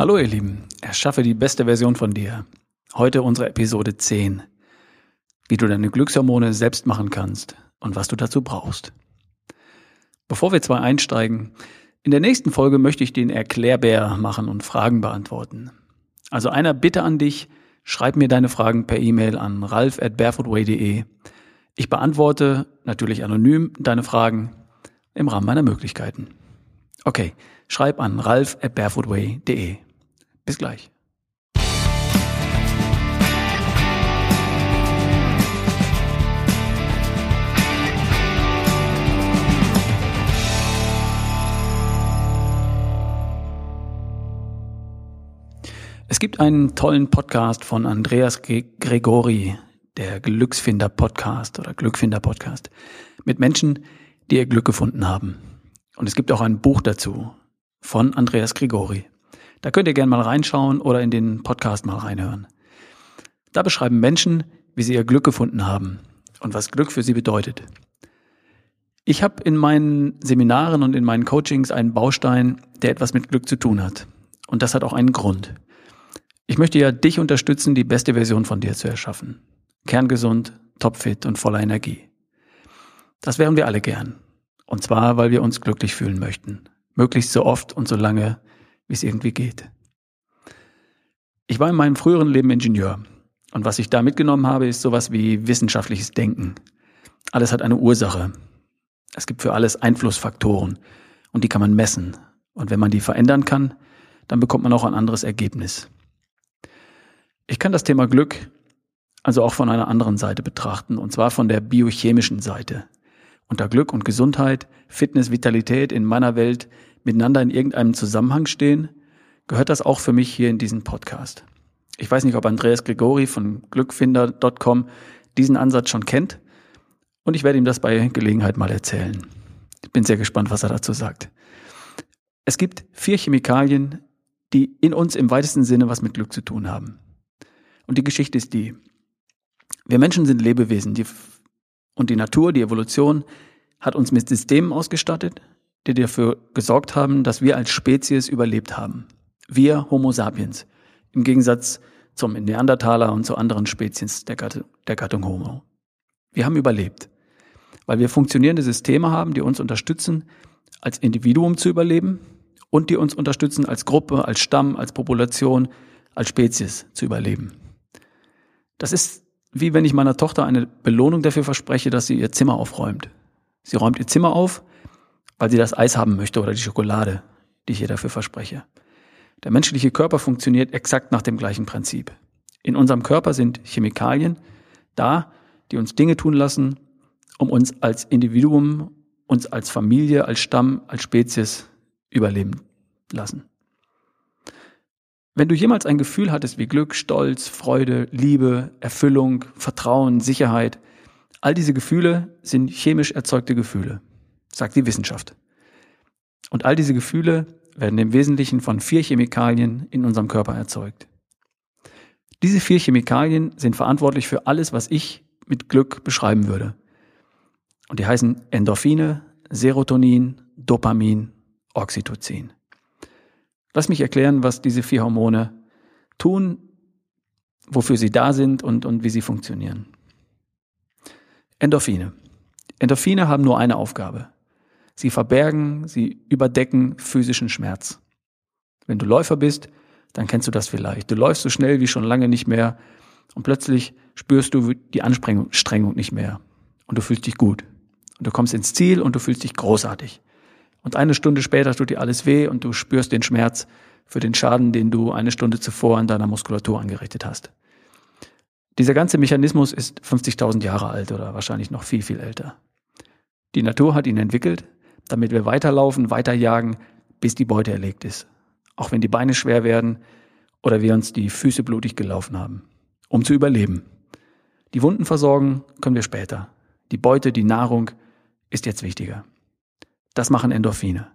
Hallo ihr Lieben, erschaffe die beste Version von dir. Heute unsere Episode 10. Wie du deine Glückshormone selbst machen kannst und was du dazu brauchst. Bevor wir zwei einsteigen, in der nächsten Folge möchte ich den Erklärbär machen und Fragen beantworten. Also einer Bitte an dich, schreib mir deine Fragen per E-Mail an ralf at barefootway.de. Ich beantworte natürlich anonym deine Fragen im Rahmen meiner Möglichkeiten. Okay, schreib an ralf at barefootway.de. Bis gleich. Es gibt einen tollen Podcast von Andreas Gregori, der Glücksfinder Podcast oder Glückfinder Podcast, mit Menschen, die ihr Glück gefunden haben. Und es gibt auch ein Buch dazu von Andreas Gregori. Da könnt ihr gerne mal reinschauen oder in den Podcast mal reinhören. Da beschreiben Menschen, wie sie ihr Glück gefunden haben und was Glück für sie bedeutet. Ich habe in meinen Seminaren und in meinen Coachings einen Baustein, der etwas mit Glück zu tun hat. Und das hat auch einen Grund. Ich möchte ja dich unterstützen, die beste Version von dir zu erschaffen. Kerngesund, topfit und voller Energie. Das wären wir alle gern. Und zwar, weil wir uns glücklich fühlen möchten. Möglichst so oft und so lange, wie es irgendwie geht. Ich war in meinem früheren Leben Ingenieur. Und was ich da mitgenommen habe, ist sowas wie wissenschaftliches Denken. Alles hat eine Ursache. Es gibt für alles Einflussfaktoren. Und die kann man messen. Und wenn man die verändern kann, dann bekommt man auch ein anderes Ergebnis. Ich kann das Thema Glück also auch von einer anderen Seite betrachten, und zwar von der biochemischen Seite. Unter Glück und Gesundheit, Fitness, Vitalität in meiner Welt miteinander in irgendeinem Zusammenhang stehen, gehört das auch für mich hier in diesen Podcast. Ich weiß nicht, ob Andreas Gregori von glückfinder.com diesen Ansatz schon kennt und ich werde ihm das bei Gelegenheit mal erzählen. Ich bin sehr gespannt, was er dazu sagt. Es gibt vier Chemikalien, die in uns im weitesten Sinne was mit Glück zu tun haben. Und die Geschichte ist die. Wir Menschen sind Lebewesen die, und die Natur, die Evolution hat uns mit Systemen ausgestattet, die dafür gesorgt haben, dass wir als Spezies überlebt haben. Wir Homo sapiens. Im Gegensatz zum Neandertaler und zu anderen Spezies der Gattung, der Gattung Homo. Wir haben überlebt, weil wir funktionierende Systeme haben, die uns unterstützen, als Individuum zu überleben und die uns unterstützen, als Gruppe, als Stamm, als Population, als Spezies zu überleben. Das ist wie wenn ich meiner Tochter eine Belohnung dafür verspreche, dass sie ihr Zimmer aufräumt. Sie räumt ihr Zimmer auf, weil sie das Eis haben möchte oder die Schokolade, die ich ihr dafür verspreche. Der menschliche Körper funktioniert exakt nach dem gleichen Prinzip. In unserem Körper sind Chemikalien da, die uns Dinge tun lassen, um uns als Individuum, uns als Familie, als Stamm, als Spezies überleben lassen. Wenn du jemals ein Gefühl hattest wie Glück, Stolz, Freude, Liebe, Erfüllung, Vertrauen, Sicherheit, all diese Gefühle sind chemisch erzeugte Gefühle, sagt die Wissenschaft. Und all diese Gefühle werden im Wesentlichen von vier Chemikalien in unserem Körper erzeugt. Diese vier Chemikalien sind verantwortlich für alles, was ich mit Glück beschreiben würde. Und die heißen Endorphine, Serotonin, Dopamin, Oxytocin. Lass mich erklären, was diese vier Hormone tun, wofür sie da sind und, und wie sie funktionieren. Endorphine. Endorphine haben nur eine Aufgabe. Sie verbergen, sie überdecken physischen Schmerz. Wenn du Läufer bist, dann kennst du das vielleicht. Du läufst so schnell wie schon lange nicht mehr und plötzlich spürst du die Anstrengung nicht mehr und du fühlst dich gut. Und du kommst ins Ziel und du fühlst dich großartig. Und eine Stunde später tut dir alles weh und du spürst den Schmerz für den Schaden, den du eine Stunde zuvor an deiner Muskulatur angerichtet hast. Dieser ganze Mechanismus ist 50.000 Jahre alt oder wahrscheinlich noch viel, viel älter. Die Natur hat ihn entwickelt, damit wir weiterlaufen, weiterjagen, bis die Beute erlegt ist. Auch wenn die Beine schwer werden oder wir uns die Füße blutig gelaufen haben. Um zu überleben. Die Wunden versorgen können wir später. Die Beute, die Nahrung ist jetzt wichtiger. Das machen Endorphine.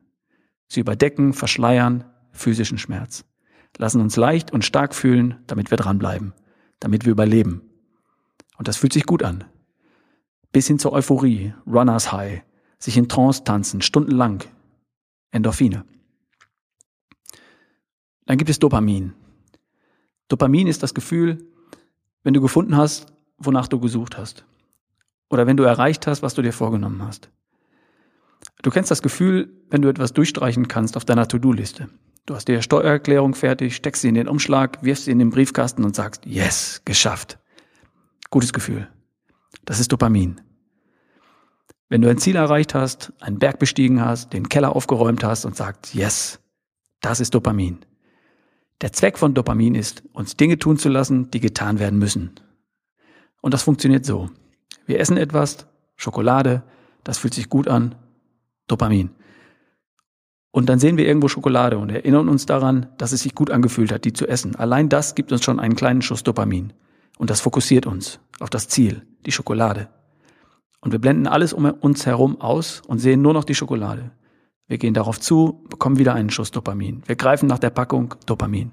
Sie überdecken, verschleiern physischen Schmerz, lassen uns leicht und stark fühlen, damit wir dranbleiben, damit wir überleben. Und das fühlt sich gut an. Bis hin zur Euphorie, Runners High, sich in Trance tanzen, stundenlang. Endorphine. Dann gibt es Dopamin. Dopamin ist das Gefühl, wenn du gefunden hast, wonach du gesucht hast. Oder wenn du erreicht hast, was du dir vorgenommen hast. Du kennst das Gefühl, wenn du etwas durchstreichen kannst auf deiner To-Do-Liste. Du hast dir Steuererklärung fertig, steckst sie in den Umschlag, wirfst sie in den Briefkasten und sagst, yes, geschafft. Gutes Gefühl. Das ist Dopamin. Wenn du ein Ziel erreicht hast, einen Berg bestiegen hast, den Keller aufgeräumt hast und sagst, yes, das ist Dopamin. Der Zweck von Dopamin ist, uns Dinge tun zu lassen, die getan werden müssen. Und das funktioniert so. Wir essen etwas, Schokolade, das fühlt sich gut an, Dopamin. Und dann sehen wir irgendwo Schokolade und erinnern uns daran, dass es sich gut angefühlt hat, die zu essen. Allein das gibt uns schon einen kleinen Schuss Dopamin. Und das fokussiert uns auf das Ziel, die Schokolade. Und wir blenden alles um uns herum aus und sehen nur noch die Schokolade. Wir gehen darauf zu, bekommen wieder einen Schuss Dopamin. Wir greifen nach der Packung Dopamin.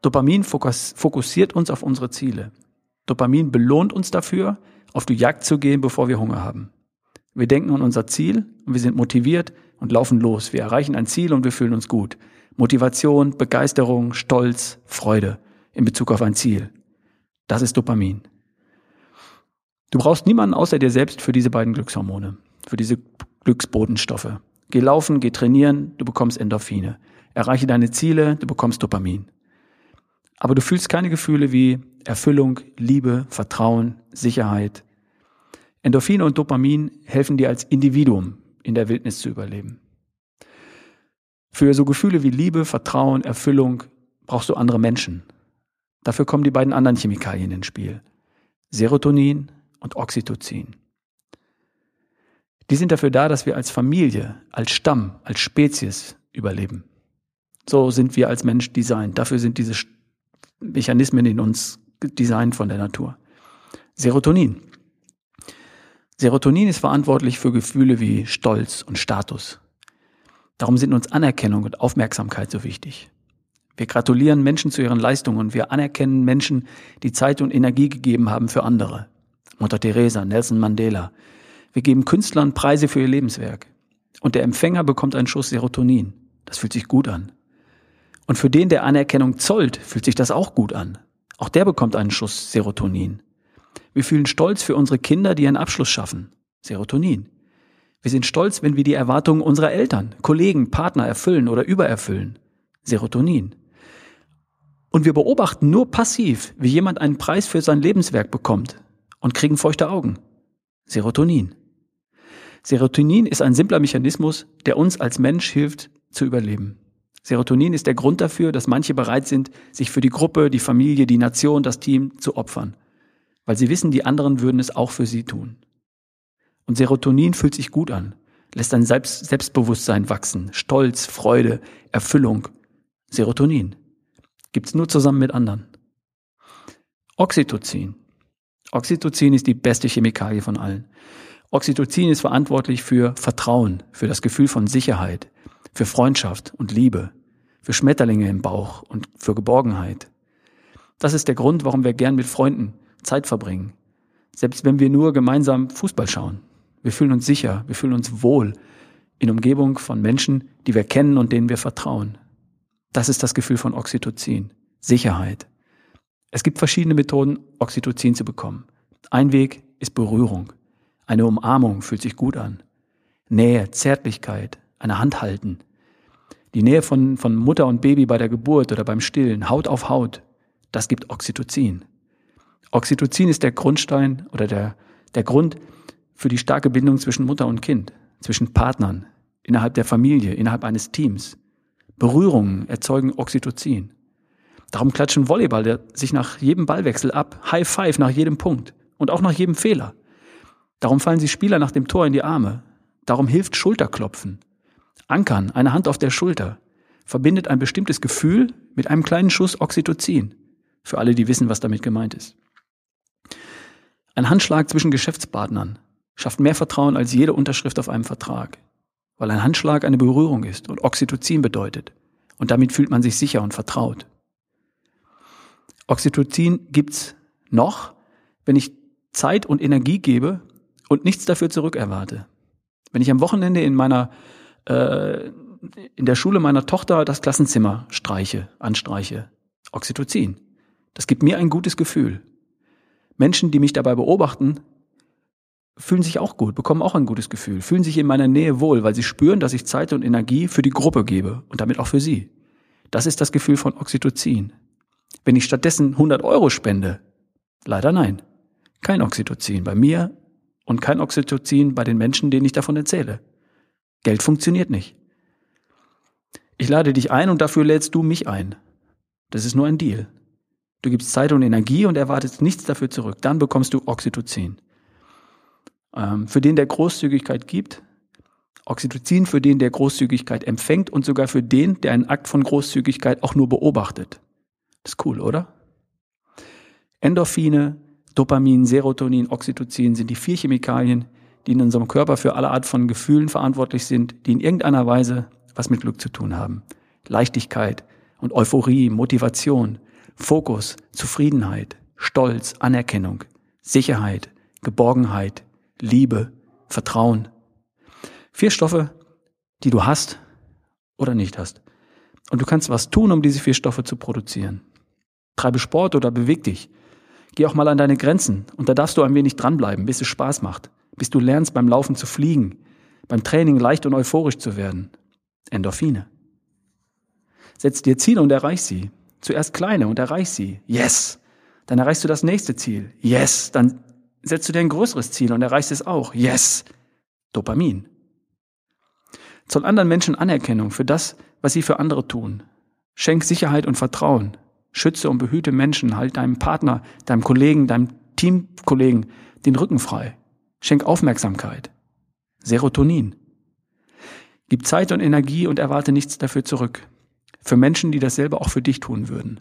Dopamin fokussiert uns auf unsere Ziele. Dopamin belohnt uns dafür, auf die Jagd zu gehen, bevor wir Hunger haben. Wir denken an unser Ziel und wir sind motiviert und laufen los. Wir erreichen ein Ziel und wir fühlen uns gut. Motivation, Begeisterung, Stolz, Freude in Bezug auf ein Ziel. Das ist Dopamin. Du brauchst niemanden außer dir selbst für diese beiden Glückshormone, für diese Glücksbodenstoffe. Geh laufen, geh trainieren, du bekommst Endorphine. Erreiche deine Ziele, du bekommst Dopamin. Aber du fühlst keine Gefühle wie Erfüllung, Liebe, Vertrauen, Sicherheit. Endorphine und Dopamin helfen dir als Individuum in der Wildnis zu überleben. Für so Gefühle wie Liebe, Vertrauen, Erfüllung brauchst du andere Menschen. Dafür kommen die beiden anderen Chemikalien ins Spiel. Serotonin und Oxytocin. Die sind dafür da, dass wir als Familie, als Stamm, als Spezies überleben. So sind wir als Mensch designt. Dafür sind diese Mechanismen in uns designt von der Natur. Serotonin. Serotonin ist verantwortlich für Gefühle wie Stolz und Status. Darum sind uns Anerkennung und Aufmerksamkeit so wichtig. Wir gratulieren Menschen zu ihren Leistungen und wir anerkennen Menschen, die Zeit und Energie gegeben haben für andere. Mutter Teresa, Nelson Mandela. Wir geben Künstlern Preise für ihr Lebenswerk. Und der Empfänger bekommt einen Schuss Serotonin. Das fühlt sich gut an. Und für den, der Anerkennung zollt, fühlt sich das auch gut an. Auch der bekommt einen Schuss Serotonin. Wir fühlen Stolz für unsere Kinder, die einen Abschluss schaffen. Serotonin. Wir sind stolz, wenn wir die Erwartungen unserer Eltern, Kollegen, Partner erfüllen oder übererfüllen. Serotonin. Und wir beobachten nur passiv, wie jemand einen Preis für sein Lebenswerk bekommt und kriegen feuchte Augen. Serotonin. Serotonin ist ein simpler Mechanismus, der uns als Mensch hilft zu überleben. Serotonin ist der Grund dafür, dass manche bereit sind, sich für die Gruppe, die Familie, die Nation, das Team zu opfern, weil sie wissen, die anderen würden es auch für sie tun. Und Serotonin fühlt sich gut an, lässt ein Selbst Selbstbewusstsein wachsen, Stolz, Freude, Erfüllung. Serotonin gibt's nur zusammen mit anderen. Oxytocin. Oxytocin ist die beste Chemikalie von allen. Oxytocin ist verantwortlich für Vertrauen, für das Gefühl von Sicherheit, für Freundschaft und Liebe, für Schmetterlinge im Bauch und für Geborgenheit. Das ist der Grund, warum wir gern mit Freunden Zeit verbringen. Selbst wenn wir nur gemeinsam Fußball schauen. Wir fühlen uns sicher, wir fühlen uns wohl in Umgebung von Menschen, die wir kennen und denen wir vertrauen. Das ist das Gefühl von Oxytocin. Sicherheit. Es gibt verschiedene Methoden, Oxytocin zu bekommen. Ein Weg ist Berührung. Eine Umarmung fühlt sich gut an. Nähe, Zärtlichkeit, eine Hand halten. Die Nähe von, von Mutter und Baby bei der Geburt oder beim Stillen, Haut auf Haut, das gibt Oxytocin. Oxytocin ist der Grundstein oder der, der Grund für die starke Bindung zwischen Mutter und Kind, zwischen Partnern, innerhalb der Familie, innerhalb eines Teams. Berührungen erzeugen Oxytocin. Darum klatschen Volleyball sich nach jedem Ballwechsel ab, High Five nach jedem Punkt und auch nach jedem Fehler. Darum fallen sie Spieler nach dem Tor in die Arme. Darum hilft Schulterklopfen. Ankern, eine Hand auf der Schulter, verbindet ein bestimmtes Gefühl mit einem kleinen Schuss Oxytocin. Für alle, die wissen, was damit gemeint ist. Ein Handschlag zwischen Geschäftspartnern schafft mehr Vertrauen als jede Unterschrift auf einem Vertrag, weil ein Handschlag eine Berührung ist und Oxytocin bedeutet. Und damit fühlt man sich sicher und vertraut. Oxytocin gibt's noch, wenn ich Zeit und Energie gebe und nichts dafür zurückerwarte. Wenn ich am Wochenende in meiner äh, in der Schule meiner Tochter das Klassenzimmer streiche, anstreiche. Oxytocin. Das gibt mir ein gutes Gefühl. Menschen, die mich dabei beobachten, fühlen sich auch gut, bekommen auch ein gutes Gefühl, fühlen sich in meiner Nähe wohl, weil sie spüren, dass ich Zeit und Energie für die Gruppe gebe und damit auch für sie. Das ist das Gefühl von Oxytocin. Wenn ich stattdessen 100 Euro spende, leider nein. Kein Oxytocin bei mir und kein Oxytocin bei den Menschen, denen ich davon erzähle. Geld funktioniert nicht. Ich lade dich ein und dafür lädst du mich ein. Das ist nur ein Deal. Du gibst Zeit und Energie und erwartest nichts dafür zurück. Dann bekommst du Oxytocin. Ähm, für den, der Großzügigkeit gibt, Oxytocin für den, der Großzügigkeit empfängt und sogar für den, der einen Akt von Großzügigkeit auch nur beobachtet. Das ist cool, oder? Endorphine, Dopamin, Serotonin, Oxytocin sind die vier Chemikalien, die in unserem Körper für alle Art von Gefühlen verantwortlich sind, die in irgendeiner Weise was mit Glück zu tun haben. Leichtigkeit und Euphorie, Motivation, Fokus, Zufriedenheit, Stolz, Anerkennung, Sicherheit, Geborgenheit, Liebe, Vertrauen. Vier Stoffe, die du hast oder nicht hast. Und du kannst was tun, um diese vier Stoffe zu produzieren. Treibe Sport oder beweg dich. Geh auch mal an deine Grenzen und da darfst du ein wenig dranbleiben, bis es Spaß macht, bis du lernst beim Laufen zu fliegen, beim Training leicht und euphorisch zu werden. Endorphine. Setz dir Ziele und erreich sie. Zuerst kleine und erreich sie. Yes. Dann erreichst du das nächste Ziel. Yes. Dann setzt du dir ein größeres Ziel und erreichst es auch. Yes. Dopamin. Zoll anderen Menschen Anerkennung für das, was sie für andere tun. Schenk Sicherheit und Vertrauen. Schütze und behüte Menschen, halt deinem Partner, deinem Kollegen, deinem Teamkollegen den Rücken frei. Schenk Aufmerksamkeit. Serotonin. Gib Zeit und Energie und erwarte nichts dafür zurück. Für Menschen, die dasselbe auch für dich tun würden.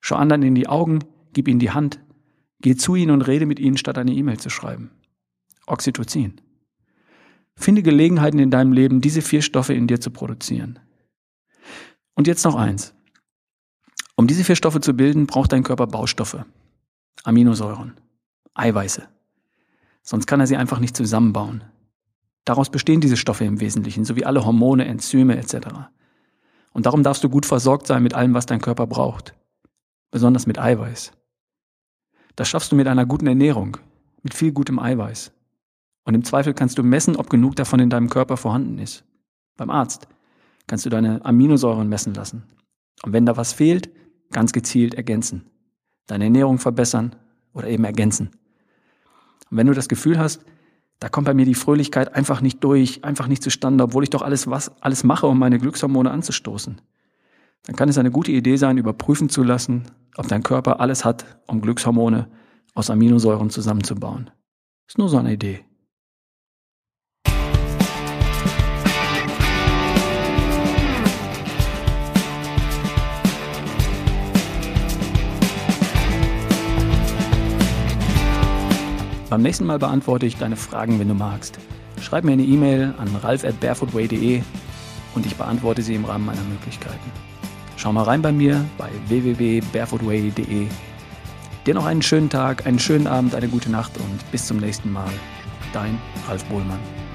Schau anderen in die Augen, gib ihnen die Hand, geh zu ihnen und rede mit ihnen, statt eine E-Mail zu schreiben. Oxytocin. Finde Gelegenheiten in deinem Leben, diese vier Stoffe in dir zu produzieren. Und jetzt noch eins. Um diese vier Stoffe zu bilden, braucht dein Körper Baustoffe, Aminosäuren, Eiweiße. Sonst kann er sie einfach nicht zusammenbauen. Daraus bestehen diese Stoffe im Wesentlichen, sowie alle Hormone, Enzyme etc. Und darum darfst du gut versorgt sein mit allem, was dein Körper braucht, besonders mit Eiweiß. Das schaffst du mit einer guten Ernährung, mit viel gutem Eiweiß. Und im Zweifel kannst du messen, ob genug davon in deinem Körper vorhanden ist. Beim Arzt kannst du deine Aminosäuren messen lassen. Und wenn da was fehlt, ganz gezielt ergänzen. Deine Ernährung verbessern oder eben ergänzen. Und wenn du das Gefühl hast, da kommt bei mir die Fröhlichkeit einfach nicht durch, einfach nicht zustande, obwohl ich doch alles, was, alles mache, um meine Glückshormone anzustoßen, dann kann es eine gute Idee sein, überprüfen zu lassen, ob dein Körper alles hat, um Glückshormone aus Aminosäuren zusammenzubauen. Ist nur so eine Idee. Beim nächsten Mal beantworte ich deine Fragen, wenn du magst. Schreib mir eine E-Mail an ralf at barefootway.de und ich beantworte sie im Rahmen meiner Möglichkeiten. Schau mal rein bei mir bei www.barefootway.de. Dir noch einen schönen Tag, einen schönen Abend, eine gute Nacht und bis zum nächsten Mal. Dein Ralf Bohlmann.